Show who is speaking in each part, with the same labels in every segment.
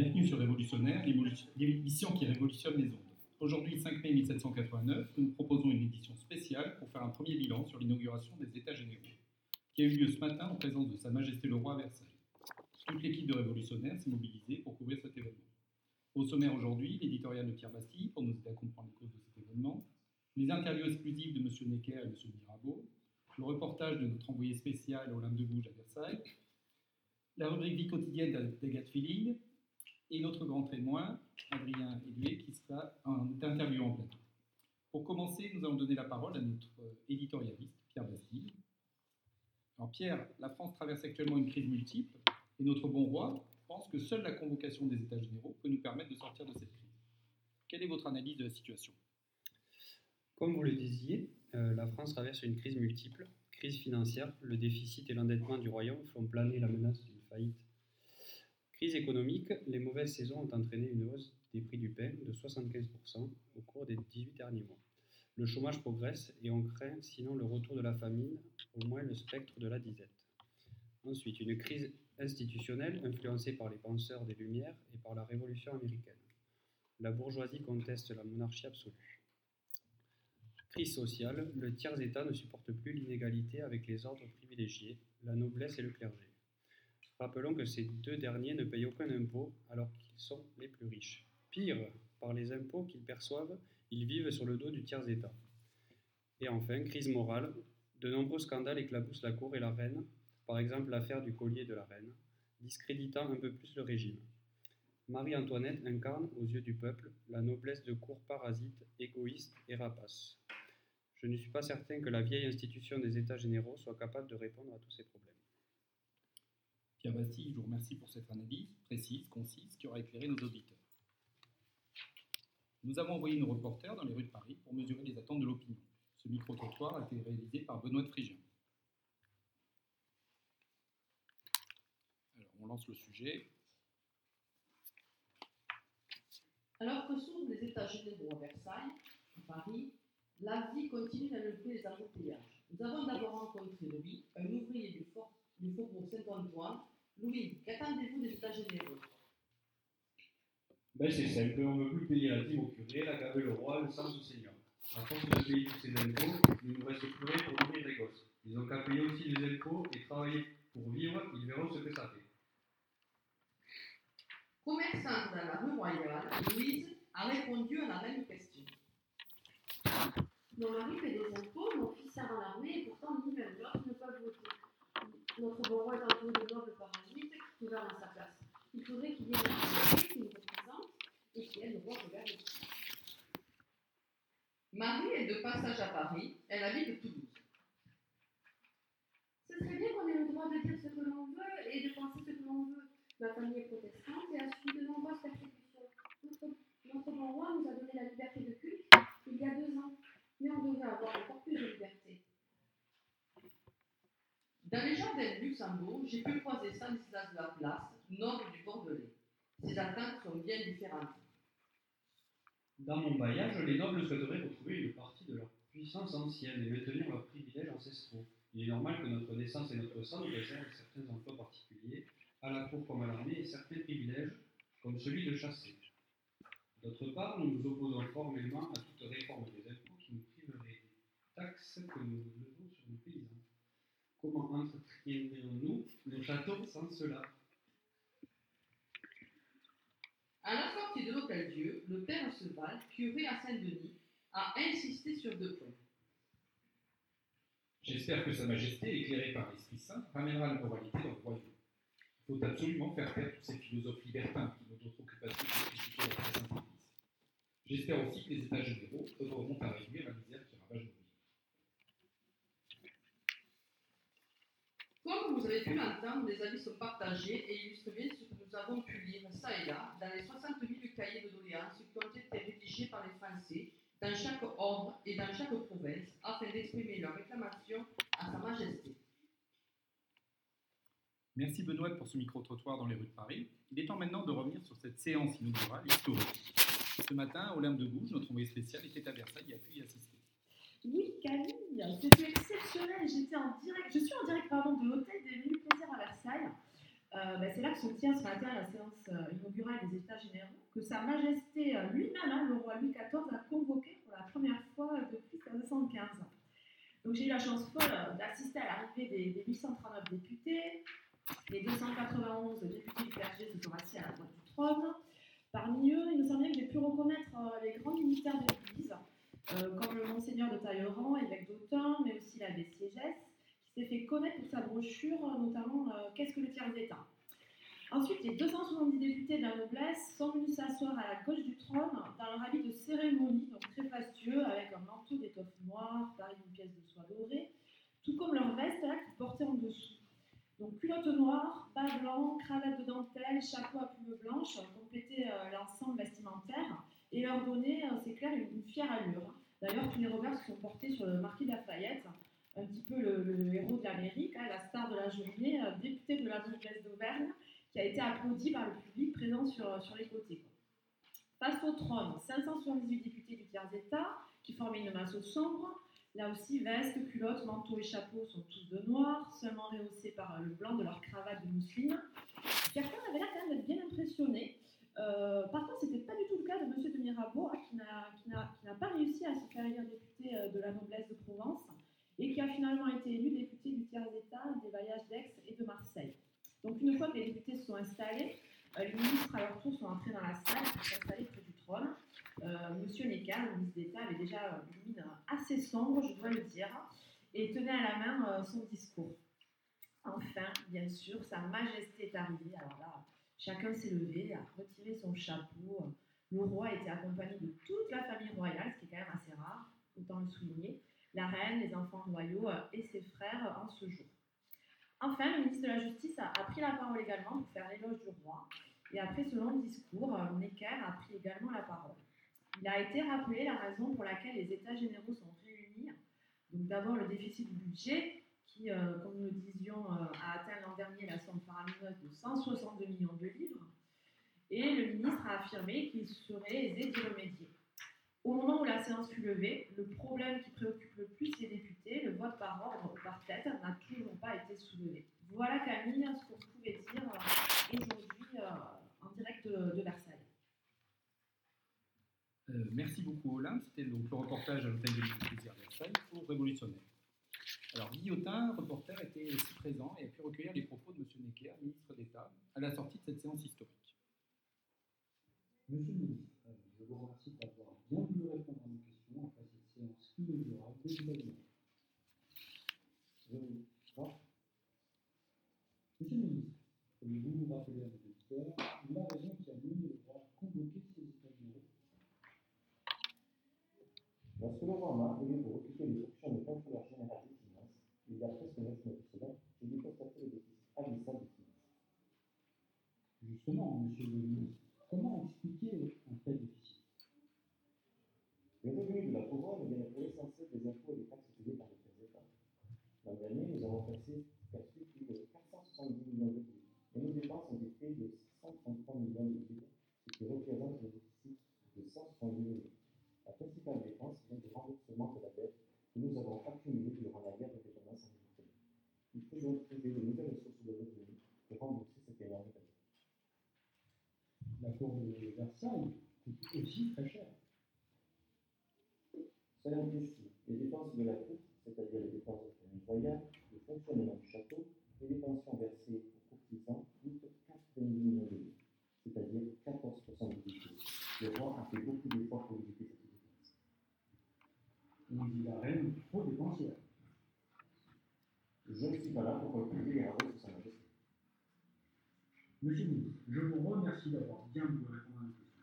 Speaker 1: Bienvenue sur Révolutionnaire, l'émission qui révolutionne les ondes. Aujourd'hui, 5 mai 1789, nous proposons une édition spéciale pour faire un premier bilan sur l'inauguration des États généraux, qui a eu lieu ce matin en présence de Sa Majesté le Roi à Versailles. Toute l'équipe de Révolutionnaire s'est mobilisée pour couvrir cet événement. Au sommaire aujourd'hui, l'éditorial de Pierre Bastille pour nous aider à comprendre les causes de cet événement, les interviews exclusives de M. Necker et M. Mirabeau, le reportage de notre envoyé spécial Olympe de Gouges à Versailles, la rubrique vie quotidienne d'Agathe Feeling et notre grand témoin, Adrien Edoué, qui sera en interview en plateau. Pour commencer, nous allons donner la parole à notre éditorialiste, Pierre Bastille. Alors Pierre, la France traverse actuellement une crise multiple et notre bon roi pense que seule la convocation des États généraux peut nous permettre de sortir de cette crise. Quelle est votre analyse de la situation?
Speaker 2: Comme vous le disiez, euh, la France traverse une crise multiple. Crise financière, le déficit et l'endettement du royaume font planer la menace d'une faillite. Crise économique, les mauvaises saisons ont entraîné une hausse des prix du pain de 75% au cours des 18 derniers mois. Le chômage progresse et on craint sinon le retour de la famine, au moins le spectre de la disette. Ensuite, une crise institutionnelle influencée par les penseurs des Lumières et par la Révolution américaine. La bourgeoisie conteste la monarchie absolue. Crise sociale, le tiers-État ne supporte plus l'inégalité avec les ordres privilégiés, la noblesse et le clergé. Rappelons que ces deux derniers ne payent aucun impôt alors qu'ils sont les plus riches. Pire, par les impôts qu'ils perçoivent, ils vivent sur le dos du tiers-État. Et enfin, crise morale, de nombreux scandales éclaboussent la cour et la reine, par exemple l'affaire du collier de la reine, discréditant un peu plus le régime. Marie-Antoinette incarne, aux yeux du peuple, la noblesse de cour parasite, égoïste et rapace. Je ne suis pas certain que la vieille institution des États généraux soit capable de répondre à tous ces problèmes.
Speaker 1: Pierre Bastille, je vous remercie pour cette analyse précise, concise, qui aura éclairé nos auditeurs. Nous avons envoyé nos reporters dans les rues de Paris pour mesurer les attentes de l'opinion. Ce micro-trottoir a été réalisé par Benoît de Frigien. Alors, on lance le sujet.
Speaker 3: Alors que s'ouvrent les États généraux à Versailles, à Paris, la vie continue d'enlever les embouteillages. Nous avons d'abord rencontré Louis, un ouvrier du, fort, du faubourg Saint-Antoine. Louis, qu'attendez-vous des États généraux?
Speaker 4: Ben, C'est simple, on ne veut plus payer la dîme au curé, la gaver le roi, le sens au seigneur. À force de payer tous ces impôts, il ne nous reste plus rien pour nourrir les gosses. Ils ont qu'à payer aussi les impôts et travailler pour vivre, ils verront ce que ça fait.
Speaker 3: Commerçante dans la rue Royale, Louise a répondu à la même question.
Speaker 5: Mon mari paie des impôts, mon fils sert dans l'armée et pourtant ni même l'autre ne peuvent voter. Notre bon roi est entouré de nobles parasites qui gouvernent à sa place. Il faudrait qu'il y ait une assemblée qui nous représente et qui aide le roi à gouverner.
Speaker 3: Marie est de passage à Paris, elle habite Toulouse.
Speaker 5: Ce serait bien qu'on ait le droit de dire ce que l'on veut et de penser ce que l'on veut. Ma famille est protestante et a subi de nombreuses persécutions. Notre, notre bon roi nous a donné la liberté de culte il y a deux ans, mais on devrait avoir encore plus de liberté.
Speaker 3: Dans les jardins de Luxembourg, j'ai pu croiser Stanislas de la Place, noble du Bordelais. Ses attentes sont bien différentes.
Speaker 4: Dans mon bailliage, les nobles souhaiteraient retrouver une partie de leur puissance ancienne et maintenir leurs privilèges ancestraux. Il est normal que notre naissance et notre sang nous réservent certains emplois particuliers, à la cour comme à l'armée, et certains privilèges, comme celui de chasser. D'autre part, nous nous opposons formellement à toute réforme des impôts qui nous priverait des taxes que nous levons sur nos paysans. Comment entretiendrions-nous nos châteaux sans cela
Speaker 3: À la sortie de l'Hôtel-Dieu, le père Seval, curé à Saint-Denis, a insisté sur deux points.
Speaker 1: J'espère que Sa Majesté, éclairée par l'Esprit Saint, ramènera la moralité dans le royaume. Il faut absolument faire taire tous ces philosophes libertins qui n'ont d'autre occupation que de critiquer la présence Église. J'espère aussi que les États généraux œuvreront à réduire la misère qui
Speaker 3: Comme vous avez pu l'entendre, les avis sont partagés et illustrent bien ce que nous avons pu lire ça et là dans les 60 000 cahiers de doléances qui ont été rédigés par les Français dans chaque ordre et dans chaque province afin d'exprimer leurs réclamations à Sa Majesté.
Speaker 1: Merci Benoît pour ce micro-trottoir dans les rues de Paris. Il est temps maintenant de revenir sur cette séance inaugurale historique. Ce matin, Olympe de Gouges, notre envoyé spécial, était à Versailles et a pu y assister.
Speaker 6: Oui, Camille, c'était exceptionnel. J'étais en direct, je suis en direct pardon, de l'hôtel des Menus Plaisirs à Versailles. euh, ben, c'est là que se tient ce matin la séance euh, inaugurale des États généraux, que Sa Majesté euh, lui-même, hein, le roi Louis XIV, a convoqué pour la première fois depuis 1915. Donc j'ai eu la chance folle d'assister à l'arrivée des, des 839 députés. Les 291 députés du PRG se sont assis à la droite du trône. Parmi eux, il me semble que j'ai pu reconnaître les grands militaires de l'Église, comme le Monseigneur de Tailleran, évêque d'Autun, mais aussi l'abbé Siégès, qui s'est fait connaître pour sa brochure, euh, notamment euh, Qu'est-ce que le tiers d'État Ensuite, les 270 députés de la noblesse sont venus s'asseoir à la gauche du trône dans leur habit de cérémonie, donc très fastueux, avec un manteau d'étoffe noire, pareil d'une pièce de soie dorée, tout comme leur veste qu'ils portaient en dessous. Donc culotte noire, bas blanc, cravate de dentelle, chapeau à plume blanche, complétaient euh, l'ensemble vestimentaire et leur donnaient, euh, c'est clair, une, une fière allure. D'ailleurs, tous les regards se sont portés sur le marquis de Lafayette, un petit peu le, héros de l'Amérique, hein, la star de la journée, euh, député de la noblesse d'Auvergne, qui a été applaudi par le public présent sur, sur les côtés. quoi. Face au trône, 578 députés du tiers état qui formaient une masse sombre. Là aussi, vestes, culottes, manteaux et chapeaux sont tous de noir, seulement rehaussés par le blanc de leur cravate de mousseline. Certains avaient l'air d'être bien impressionnés. Euh, par contre, ce n'était pas du tout le cas de M. de Mirabeau, hein, qui n'a- pas réussi à se faire élire député euh, de la noblesse de Provence et qui a finalement été élu député du tiers état des bailliages d'Aix et de Marseille. Donc une fois que les députés se sont installés, euh, les ministres à leur tour sont entrés dans la salle pour s'installer près du trône. Euh, Monsieur Necker, le ministre d'État, avait déjà une mine assez sombre, je dois le dire, et tenait à la main euh, son discours. Enfin, bien sûr, Sa Majesté est arrivée. Alors là, chacun s'est levé, a retiré son chapeau. Le roi était accompagné de toute la famille royale, ce qui est quand même assez rare, autant le souligner. La reine, les enfants royaux euh, et ses frères en ce jour. Enfin, le ministre de la Justice a, a pris la parole également pour faire l'éloge du roi. Et après ce long discours, euh, Necker a pris également la parole. Il a été rappelé la raison pour laquelle les États généraux sont réunis. Donc d'abord le déficit du budget, euh, comme nous disions, euh, a atteint l'an dernier la somme faramineuse de 162 millions de livres. Et le ministre a affirmé qu'il serait aisé d'y remédier. Au moment où la séance fut levée, le problème qui préoccupe le plus les députés, le vote par ordre ou par tête, n'a toujours pas été soulevé. Voilà Camille ce qu'on pouvait dire euh, aujourd'hui en direct de, de Versailles.
Speaker 1: Merci beaucoup Olin. C'était donc le reportage à l'hôtel de plaisir à Versailles pour Révolutionnaire. Alors Guillotin, reporter, était aussi présent et a pu recueillir les propos de M. Necker, ministre d'État, à la sortie de cette séance historique.
Speaker 7: Monsieur le ministre, je vous remercie d'avoir bien voulu répondre à mes questions après cette séance inaugurale de crois. Monsieur le ministre, pouvez-vous nous rappeler à nos auditeurs la raison qui a mené le roi à convoquer ces États généraux
Speaker 8: Lorsque le roi m'a appelé pour occuper les fonctions de contrôleur général des finances, il y a presque neuf mois de cela, j'ai dû constater le déficit abyssal des finances.
Speaker 7: Justement, monsieur le ministre, comment expliquer un tel déficit
Speaker 8: Les revenus de la couronne viennent pour l'essentiel des impôts et des taxes payées par les tiers États. L'an dernier, nous avons perçu perçu plus de 470 millions de livres, et nos été de 633 millions de livres, ce qui représente le déficit de 170 millions. La principale dépense vient du remboursement de la dette que nous avons accumulée durant la guerre d'indépendance en 2022. Il faut donc trouver de nouvelles sources de revenus pour rembourser cette énorme dette.
Speaker 7: La cour de Versailles coûte aussi très cher.
Speaker 8: Soyons précis, les dépenses de la cour, c'est-à-dire les dépenses de famille royale, le fonctionnement du château et les pensions versées aux courtisans coûtent 90 millions de livres, c'est-à-dire 14% du budget. Le roi a fait beaucoup d'efforts pour éviter cette dépense.
Speaker 7: On dit la reine trop dépensière.
Speaker 8: Je ne suis pas là pour recueillir les de sa majesté.
Speaker 7: Monsieur le ministre, je vous remercie d'avoir bien voulu répondre à mes questions.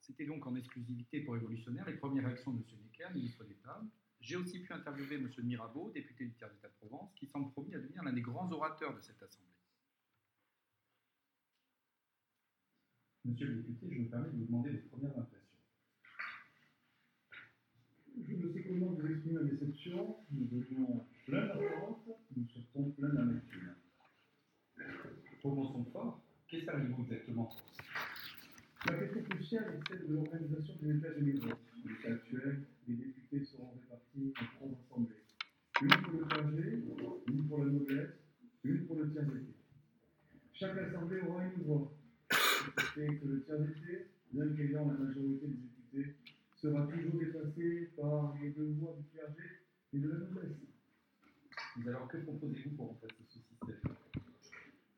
Speaker 1: C'était donc en exclusivité pour Révolutionnaire les premières réactions de M. Necker, ministre d'État. J'ai aussi pu interviewer M. Mirabeau, député du tiers d'État de Provence, qui semble promis à devenir des grands orateurs de cette Assemblée. Monsieur le député, je me permets de vous demander vos premières impressions.
Speaker 9: Je ne sais comment vous exprimer la déception. Nous venions plein d'attentes, nous sortons plein d'amertume.
Speaker 1: Commençons fort. Qu'est-ce que vous exactement?
Speaker 9: La question cruciale est celle de l'organisation des États généraux. L'état actuel, les députés seront répartis en trois Que le tiers d'été, même qu'ayant la majorité des députés, sera toujours dépassé par les devoirs du clergé et de la noblesse.
Speaker 1: Mais alors que proposez-vous pour en remplacer ce système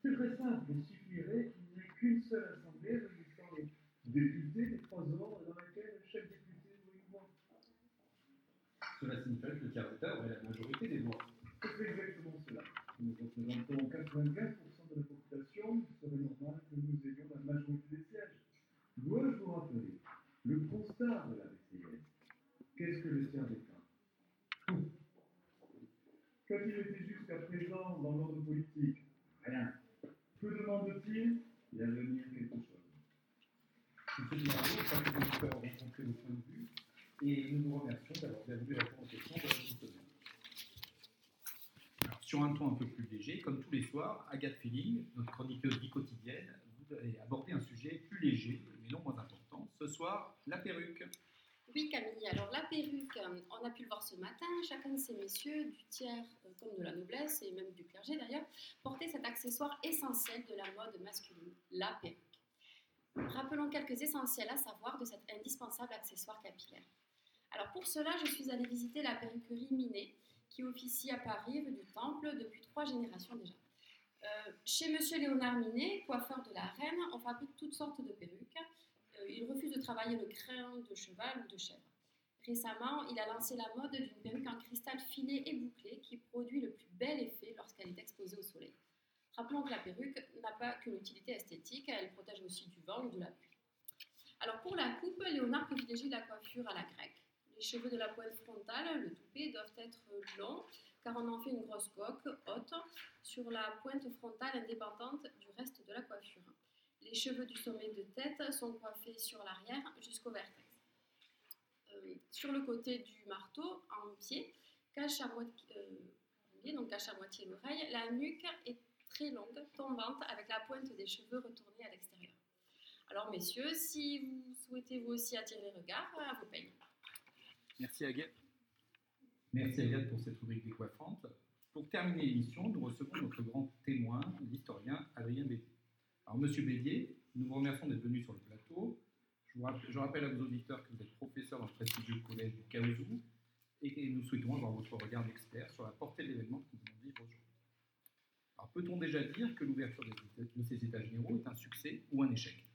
Speaker 9: C'est très simple, il suffirait qu'il n'y ait qu'une seule assemblée réunissant les députés des trois ordres dans laquelle chaque député voit une voix.
Speaker 1: Cela signifie que le tiers d'État aurait la majorité des voix.
Speaker 9: C'est exactement cela. Nous représentons 84% de la population, il serait normal que nous ayons la majorité des sièges. Dois-je vous rappeler le constat de la BCS Qu'est-ce que le tiers d'État Tout. Qu'a-t-il été jusqu'à présent dans l'ordre politique? Rien. Que demande-t-il? Il a venir quelque chose.
Speaker 1: Le point de vue et nous vous remercions d'avoir bien voulu répondre de la sur un ton un peu plus léger, comme tous les soirs, Agathe Feeling, notre chroniqueuse vie quotidienne, voudrait aborder un sujet plus léger, mais non moins important. Ce soir, la perruque.
Speaker 10: Oui, Camille. Alors, la perruque, euh, on a pu le voir ce matin, chacun de ces messieurs, du tiers euh, comme de la noblesse et même du clergé d'ailleurs, portait cet accessoire essentiel de la mode masculine, la perruque. Rappelons quelques essentiels à savoir de cet indispensable accessoire capillaire. Alors, pour cela, je suis allée visiter la perruquerie Minet, qui officie à Paris, rue du Temple, depuis trois générations déjà. Euh, chez Monsieur Léonard Minet, coiffeur de la Reine, on fabrique toutes sortes de perruques. Euh, il refuse de travailler le crin de cheval ou de chèvre. Récemment, il a lancé la mode d'une perruque en cristal finé et bouclé qui produit le plus bel effet lorsqu'elle est exposée au soleil. Rappelons que la perruque n'a pas qu'une utilité esthétique, elle protège aussi du vent ou de la pluie. Alors pour la coupe, Léonard privilégie la coiffure à la grecque. Les cheveux de la pointe frontale, le toupet, doivent être longs car on en fait une grosse coque haute sur la pointe frontale indépendante du reste de la coiffure. Les cheveux du sommet de tête sont coiffés sur l'arrière jusqu'au vertex. Euh, sur le côté du marteau, en pied, cache à moitié, euh, cache à moitié l'oreille, la nuque est très longue, tombante, avec la pointe des cheveux retournée à l'extérieur. Alors messieurs, si vous souhaitez vous aussi attirer les regards, à vos peignes.
Speaker 1: Merci Agathe. Merci Agathe pour cette rubrique décoiffante. Pour terminer l'émission, nous recevons notre grand témoin, l'historien Adrien Bédier. Alors, Monsieur Bédier, nous vous remercions d'être venu sur le plateau. Je, rappelle, à vos auditeurs que vous êtes professeur dans le prestigieux collège du Caouzou et nous souhaitons avoir votre regard d'expert sur la portée de l'événement que nous de vivre aujourd'hui. Alors, peut-on déjà dire que l'ouverture de ces états généraux est un succès ou un échec?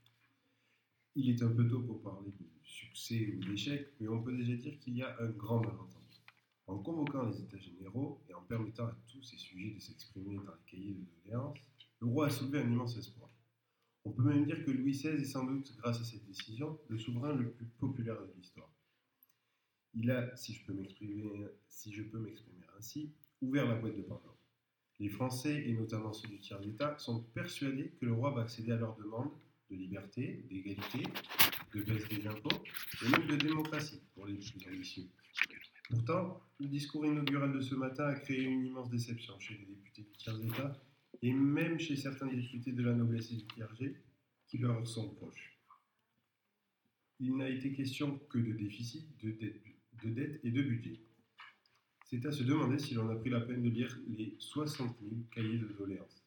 Speaker 11: Il est un peu tôt pour parler de succès ou d'échec, mais on peut déjà dire qu'il y a un grand malentendu. En convoquant les États généraux et en permettant à tous ces sujets de s'exprimer dans les cahiers de doléances, le roi a soulevé un immense espoir. On peut même dire que Louis XVI est sans doute, grâce à cette décision, le souverain le plus populaire de l'histoire. Il a, si je peux m'exprimer, ainsi, ouvert la boîte de Pandore. Les Français, et notamment ceux du tiers d'État, sont persuadés que le roi va accéder à leurs demandes de liberté, d'égalité, de baisse des impôts et même de démocratie pour les plus ambitieux. Pourtant, le discours inaugural de ce matin a créé une immense déception chez les députés du tiers d'État et même chez certains députés de la noblesse et du clergé qui leur sont proches. Il n'a été question que de déficit, de dette, de dette et de budget. C'est à se demander si l'on a pris la peine de lire les 60 000 cahiers de doléances.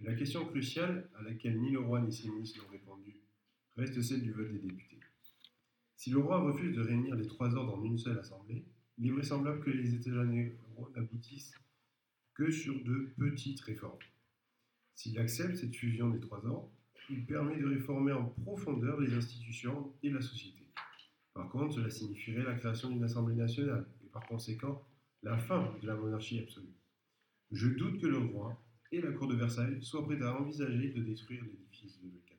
Speaker 11: La question cruciale, à laquelle ni le roi ni ses ministres n'ont répondu, reste celle du vote des députés. Si le roi refuse de réunir les trois ordres en une seule assemblée, il est vraisemblable que les États généraux n'aboutissent que sur de petites réformes. S'il accepte cette fusion des trois ordres, il permet de réformer en profondeur les institutions et la société. Par contre, cela signifierait la création d'une Assemblée nationale et par conséquent la fin de la monarchie absolue. Je doute que le roi et la cour de Versailles soient prêts à envisager de détruire l'édifice de Louis XIV.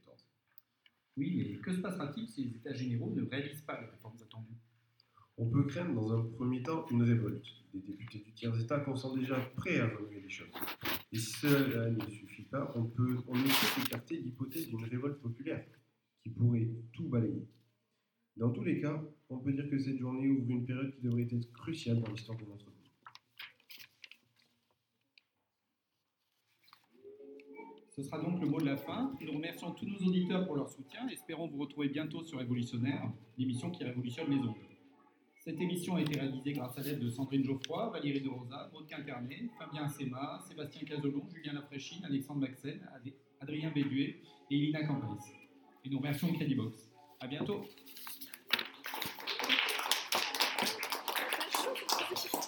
Speaker 1: Oui, mais que se passera-t-il si les États généraux ne réalisent pas les réformes attendues?
Speaker 11: On peut craindre dans un premier temps une révolte. Les députés du tiers-État sont déjà prêts à remuer les choses. Et si cela ne suffit pas, on, peut, on ne peut écarter l'hypothèse d'une révolte populaire qui pourrait tout balayer. Dans tous les cas, on peut dire que cette journée ouvre une période qui devrait être cruciale dans l'histoire de notre
Speaker 1: Ce sera donc le mot de la fin. Nous remercions tous nos auditeurs pour leur soutien. Espérons vous retrouver bientôt sur Révolutionnaire, l'émission qui révolutionne les ondes. Cette émission a été réalisée grâce à l'aide de Sandrine Geoffroy, Valérie de Rosa, Maud Quinternet, Fabien Assema, Sébastien Cazelon, Julien Lafréchine, Alexandre Maxen, Ad- Adrien Béduet et Elina Campès. Et nous remercions Credibox. À bientôt.